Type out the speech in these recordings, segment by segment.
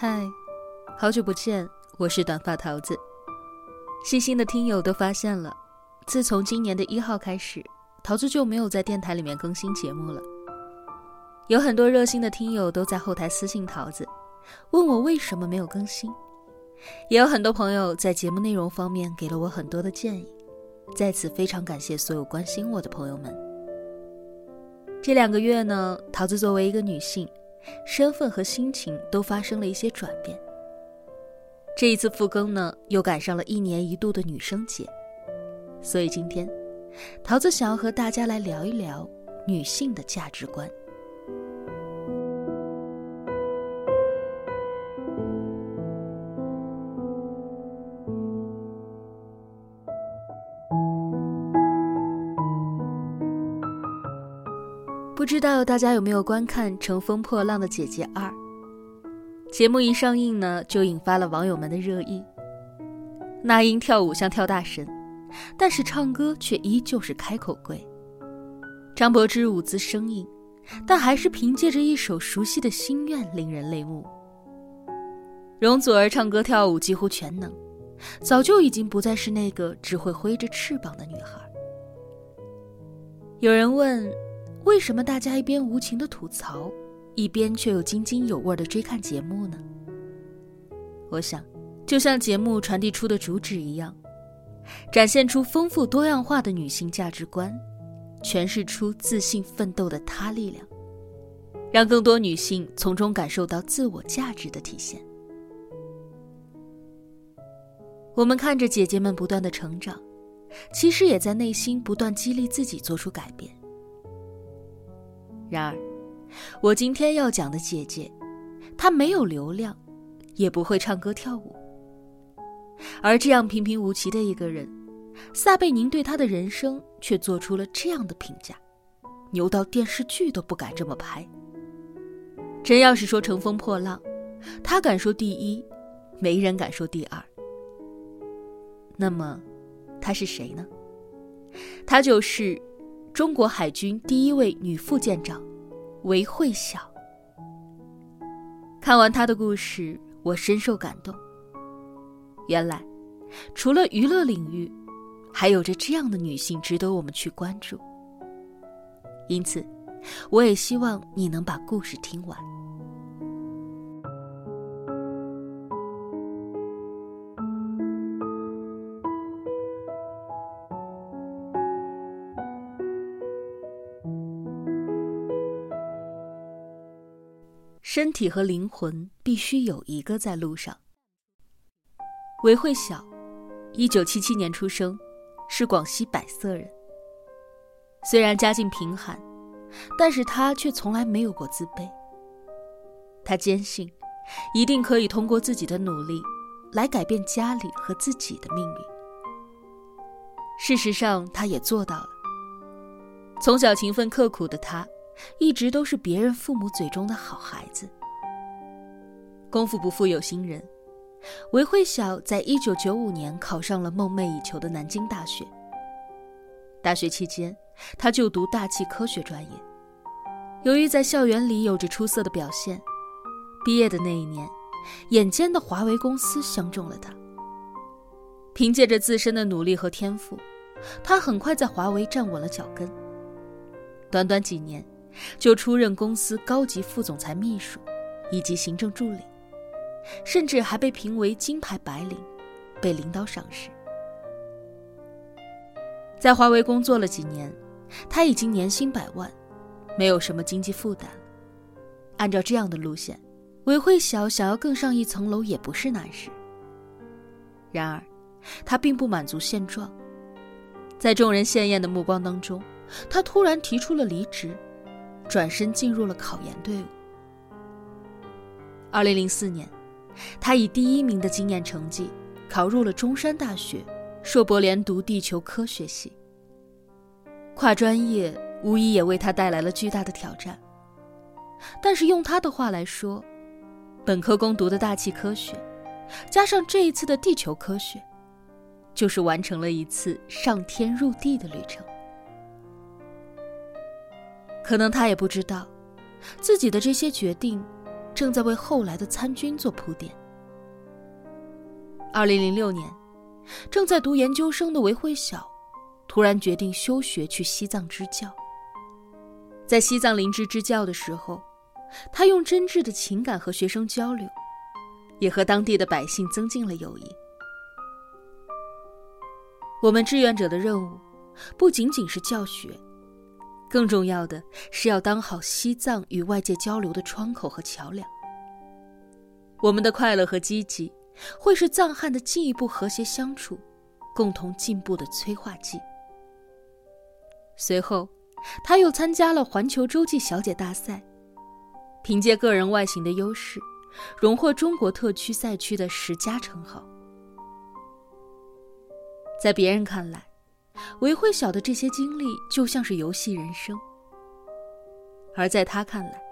嗨，好久不见，我是短发桃子。细心的听友都发现了，自从今年的一号开始，桃子就没有在电台里面更新节目了。有很多热心的听友都在后台私信桃子，问我为什么没有更新。也有很多朋友在节目内容方面给了我很多的建议，在此非常感谢所有关心我的朋友们。这两个月呢，桃子作为一个女性，身份和心情都发生了一些转变。这一次复更呢，又赶上了一年一度的女生节，所以今天，桃子想要和大家来聊一聊女性的价值观。不知道大家有没有观看《乘风破浪的姐姐二》？节目一上映呢，就引发了网友们的热议。那英跳舞像跳大神，但是唱歌却依旧是开口跪。张柏芝舞姿生硬，但还是凭借着一首熟悉的心愿令人泪目。容祖儿唱歌跳舞几乎全能，早就已经不再是那个只会挥着翅膀的女孩。有人问。为什么大家一边无情的吐槽，一边却又津津有味的追看节目呢？我想，就像节目传递出的主旨一样，展现出丰富多样化的女性价值观，诠释出自信奋斗的她力量，让更多女性从中感受到自我价值的体现。我们看着姐姐们不断的成长，其实也在内心不断激励自己做出改变。然而，我今天要讲的姐姐，她没有流量，也不会唱歌跳舞。而这样平平无奇的一个人，撒贝宁对她的人生却做出了这样的评价：牛到电视剧都不敢这么拍。真要是说乘风破浪，他敢说第一，没人敢说第二。那么，她是谁呢？她就是。中国海军第一位女副舰长，韦慧晓。看完她的故事，我深受感动。原来，除了娱乐领域，还有着这样的女性值得我们去关注。因此，我也希望你能把故事听完。身体和灵魂必须有一个在路上。韦慧晓，一九七七年出生，是广西百色人。虽然家境贫寒，但是他却从来没有过自卑。他坚信，一定可以通过自己的努力，来改变家里和自己的命运。事实上，他也做到了。从小勤奋刻苦的他。一直都是别人父母嘴中的好孩子。功夫不负有心人，韦慧晓在一九九五年考上了梦寐以求的南京大学。大学期间，他就读大气科学专业。由于在校园里有着出色的表现，毕业的那一年，眼尖的华为公司相中了他。凭借着自身的努力和天赋，他很快在华为站稳了脚跟。短短几年。就出任公司高级副总裁秘书，以及行政助理，甚至还被评为金牌白领，被领导赏识。在华为工作了几年，他已经年薪百万，没有什么经济负担。按照这样的路线，韦慧晓想要更上一层楼也不是难事。然而，他并不满足现状，在众人羡艳的目光当中，他突然提出了离职。转身进入了考研队伍。二零零四年，他以第一名的经验成绩考入了中山大学硕博连读地球科学系。跨专业无疑也为他带来了巨大的挑战。但是用他的话来说，本科攻读的大气科学，加上这一次的地球科学，就是完成了一次上天入地的旅程。可能他也不知道，自己的这些决定，正在为后来的参军做铺垫。二零零六年，正在读研究生的韦慧晓，突然决定休学去西藏支教。在西藏林芝支教的时候，他用真挚的情感和学生交流，也和当地的百姓增进了友谊。我们志愿者的任务，不仅仅是教学，更重要的是要当好西藏与外界交流的窗口和桥梁。我们的快乐和积极。会是藏汉的进一步和谐相处、共同进步的催化剂。随后，他又参加了环球洲际小姐大赛，凭借个人外形的优势，荣获中国特区赛区的十佳称号。在别人看来，韦慧晓的这些经历就像是游戏人生，而在他看来，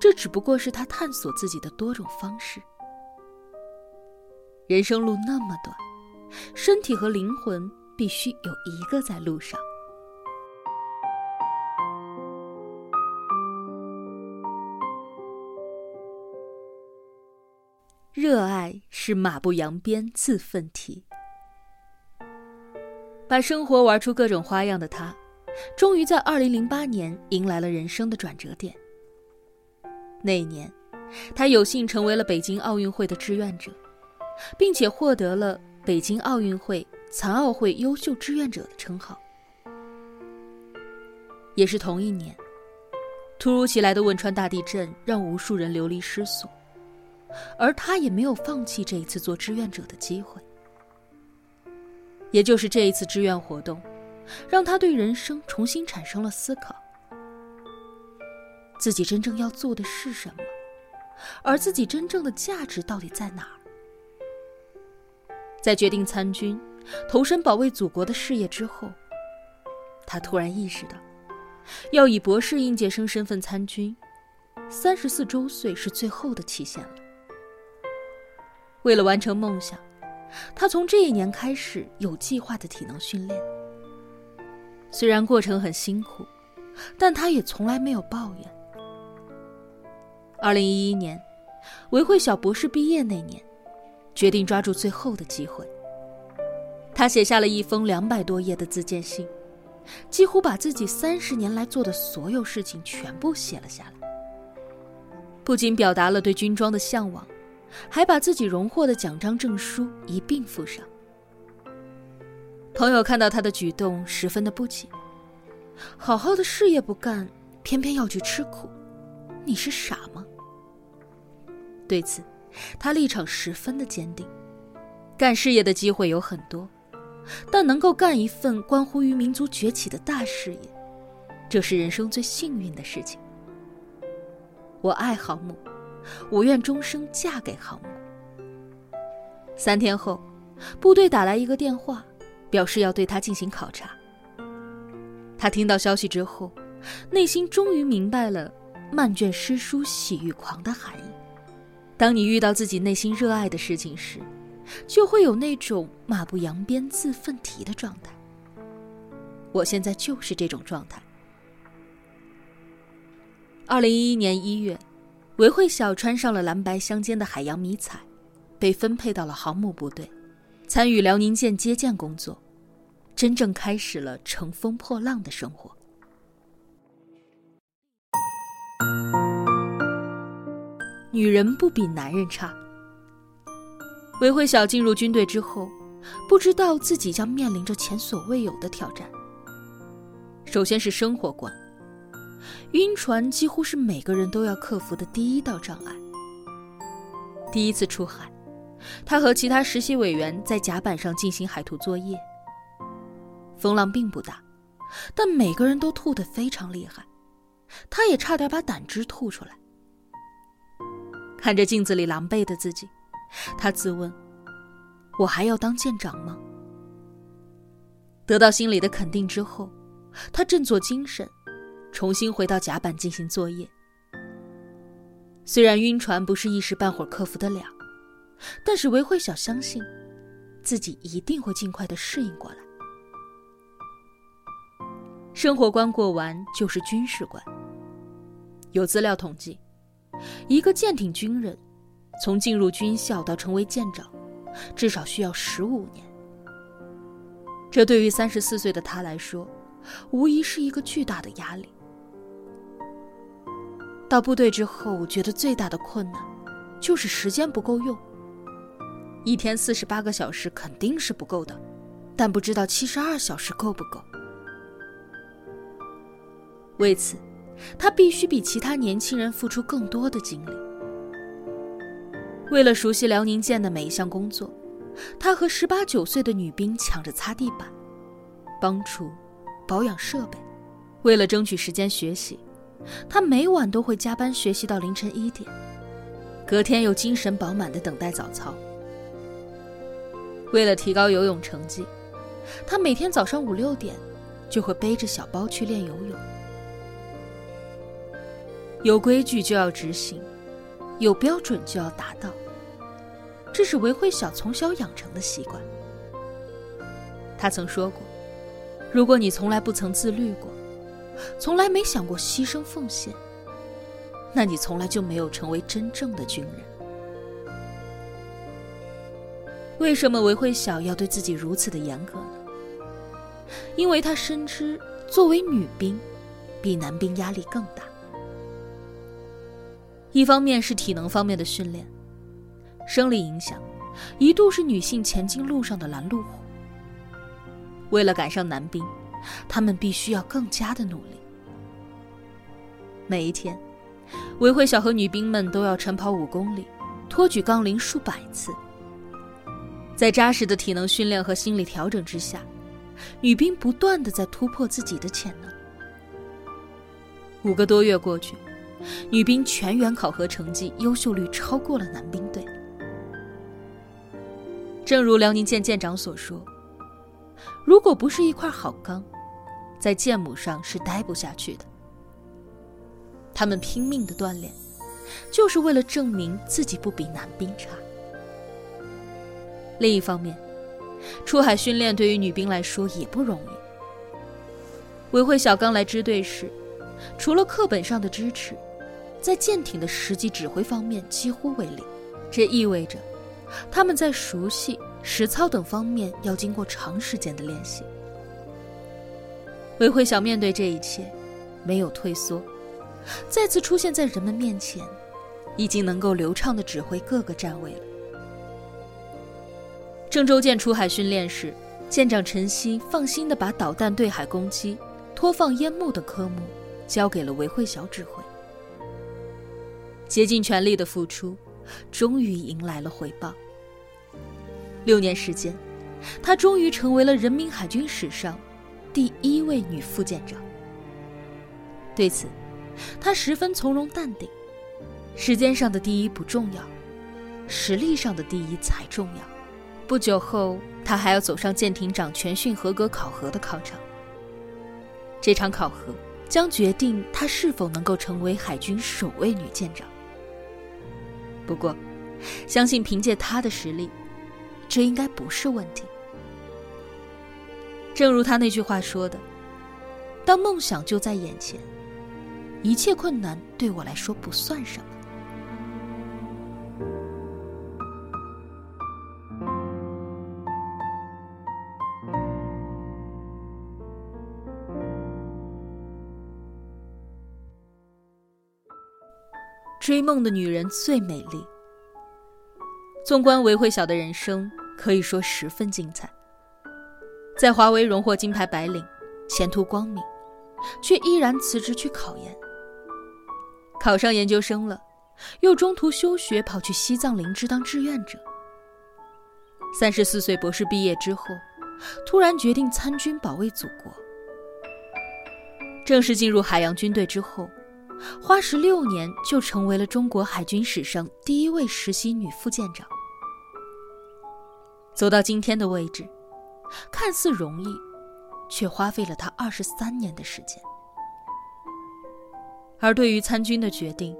这只不过是他探索自己的多种方式。人生路那么短，身体和灵魂必须有一个在路上。热爱是马不扬鞭自奋蹄，把生活玩出各种花样的他，终于在二零零八年迎来了人生的转折点。那一年，他有幸成为了北京奥运会的志愿者。并且获得了北京奥运会残奥会优秀志愿者的称号。也是同一年，突如其来的汶川大地震让无数人流离失所，而他也没有放弃这一次做志愿者的机会。也就是这一次志愿活动，让他对人生重新产生了思考：自己真正要做的是什么，而自己真正的价值到底在哪儿？在决定参军、投身保卫祖国的事业之后，他突然意识到，要以博士应届生身份参军，三十四周岁是最后的期限了。为了完成梦想，他从这一年开始有计划的体能训练。虽然过程很辛苦，但他也从来没有抱怨。二零一一年，韦慧晓博士毕业那年。决定抓住最后的机会。他写下了一封两百多页的自荐信，几乎把自己三十年来做的所有事情全部写了下来。不仅表达了对军装的向往，还把自己荣获的奖章证书一并附上。朋友看到他的举动，十分的不解：“好好的事业不干，偏偏要去吃苦，你是傻吗？”对此。他立场十分的坚定，干事业的机会有很多，但能够干一份关乎于民族崛起的大事业，这是人生最幸运的事情。我爱航母，我愿终生嫁给航母。三天后，部队打来一个电话，表示要对他进行考察。他听到消息之后，内心终于明白了“漫卷诗书喜欲狂”的含义。当你遇到自己内心热爱的事情时，就会有那种马不扬鞭自奋蹄的状态。我现在就是这种状态。二零一一年一月，韦慧晓穿上了蓝白相间的海洋迷彩，被分配到了航母部队，参与辽宁舰接舰工作，真正开始了乘风破浪的生活。女人不比男人差。韦慧晓进入军队之后，不知道自己将面临着前所未有的挑战。首先是生活观，晕船几乎是每个人都要克服的第一道障碍。第一次出海，他和其他实习委员在甲板上进行海图作业。风浪并不大，但每个人都吐得非常厉害，他也差点把胆汁吐出来。看着镜子里狼狈的自己，他自问：“我还要当舰长吗？”得到心里的肯定之后，他振作精神，重新回到甲板进行作业。虽然晕船不是一时半会儿克服得了，但是韦慧晓相信，自己一定会尽快的适应过来。生活关过完就是军事关。有资料统计。一个舰艇军人从进入军校到成为舰长，至少需要十五年。这对于三十四岁的他来说，无疑是一个巨大的压力。到部队之后，我觉得最大的困难就是时间不够用。一天四十八个小时肯定是不够的，但不知道七十二小时够不够。为此，他必须比其他年轻人付出更多的精力。为了熟悉辽宁舰的每一项工作，他和十八九岁的女兵抢着擦地板、帮厨、保养设备。为了争取时间学习，他每晚都会加班学习到凌晨一点，隔天又精神饱满的等待早操。为了提高游泳成绩，他每天早上五六点就会背着小包去练游泳。有规矩就要执行，有标准就要达到，这是韦慧晓从小养成的习惯。他曾说过：“如果你从来不曾自律过，从来没想过牺牲奉献，那你从来就没有成为真正的军人。”为什么韦慧晓要对自己如此的严格呢？因为他深知，作为女兵，比男兵压力更大。一方面是体能方面的训练，生理影响一度是女性前进路上的拦路虎。为了赶上男兵，他们必须要更加的努力。每一天，韦慧晓和女兵们都要晨跑五公里，托举杠铃数百次。在扎实的体能训练和心理调整之下，女兵不断的在突破自己的潜能。五个多月过去。女兵全员考核成绩优秀率超过了男兵队。正如辽宁舰舰长所说：“如果不是一块好钢，在舰母上是待不下去的。”他们拼命的锻炼，就是为了证明自己不比男兵差。另一方面，出海训练对于女兵来说也不容易。韦慧小刚来支队时，除了课本上的支持。在舰艇的实际指挥方面几乎为零，这意味着他们在熟悉、实操等方面要经过长时间的练习。韦慧晓面对这一切，没有退缩，再次出现在人们面前，已经能够流畅的指挥各个站位了。郑州舰出海训练时，舰长陈曦放心的把导弹对海攻击、拖放烟幕的科目交给了韦慧晓指挥。竭尽全力的付出，终于迎来了回报。六年时间，她终于成为了人民海军史上第一位女副舰长。对此，她十分从容淡定。时间上的第一不重要，实力上的第一才重要。不久后，她还要走上舰艇长全训合格考核的考场。这场考核将决定她是否能够成为海军首位女舰长。不过，相信凭借他的实力，这应该不是问题。正如他那句话说的：“当梦想就在眼前，一切困难对我来说不算什么。”追梦的女人最美丽。纵观韦慧晓的人生，可以说十分精彩。在华为荣获金牌白领，前途光明，却依然辞职去考研。考上研究生了，又中途休学，跑去西藏林芝当志愿者。三十四岁博士毕业之后，突然决定参军保卫祖国。正式进入海洋军队之后。花十六年就成为了中国海军史上第一位实习女副舰长。走到今天的位置，看似容易，却花费了他二十三年的时间。而对于参军的决定，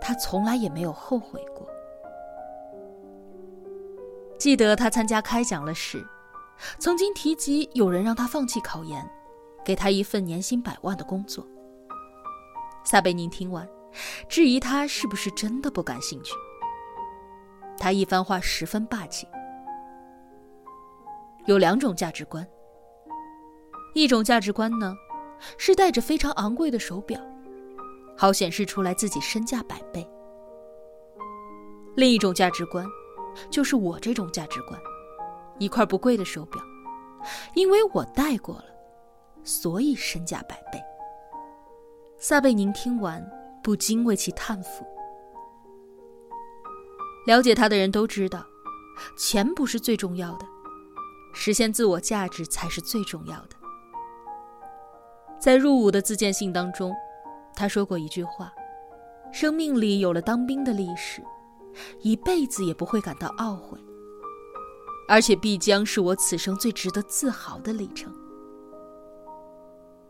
他从来也没有后悔过。记得他参加开讲了时，曾经提及有人让他放弃考研，给他一份年薪百万的工作。撒贝宁听完，质疑他是不是真的不感兴趣。他一番话十分霸气。有两种价值观，一种价值观呢，是戴着非常昂贵的手表，好显示出来自己身价百倍；另一种价值观，就是我这种价值观，一块不贵的手表，因为我戴过了，所以身价百倍。撒贝宁听完，不禁为其叹服。了解他的人都知道，钱不是最重要的。实现自我价值才是最重要的。在入伍的自荐信当中，他说过一句话：“生命里有了当兵的历史，一辈子也不会感到懊悔，而且必将是我此生最值得自豪的里程。”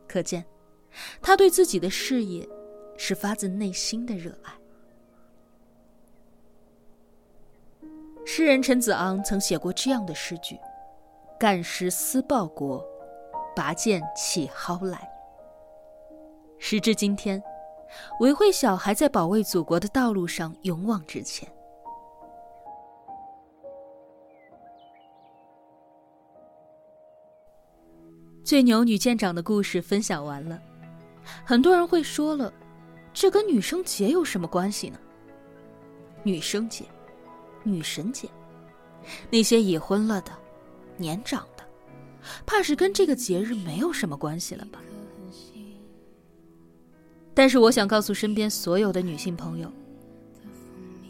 可见，他对自己的事业是发自内心的热爱。诗人陈子昂曾写过这样的诗句。干时思报国，拔剑起蒿来。时至今天，韦慧晓还在保卫祖国的道路上勇往直前。最牛女舰长的故事分享完了，很多人会说了，这跟女生节有什么关系呢？女生节，女神节，那些已婚了的。年长的，怕是跟这个节日没有什么关系了吧？但是我想告诉身边所有的女性朋友，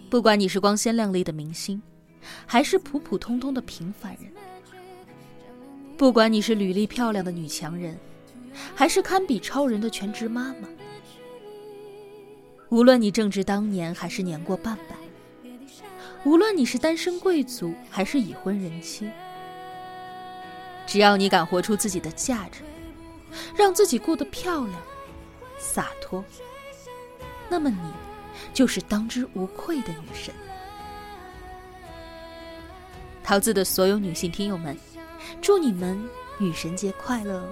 不管你是光鲜亮丽的明星，还是普普通通的平凡人；不管你是履历漂亮的女强人，还是堪比超人的全职妈妈；无论你正值当年还是年过半百；无论你是单身贵族还是已婚人妻。只要你敢活出自己的价值，让自己过得漂亮、洒脱，那么你就是当之无愧的女神。桃子的所有女性听友们，祝你们女神节快乐！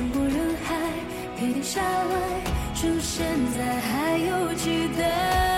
穿过人海，别停下来，趁现在还有期待。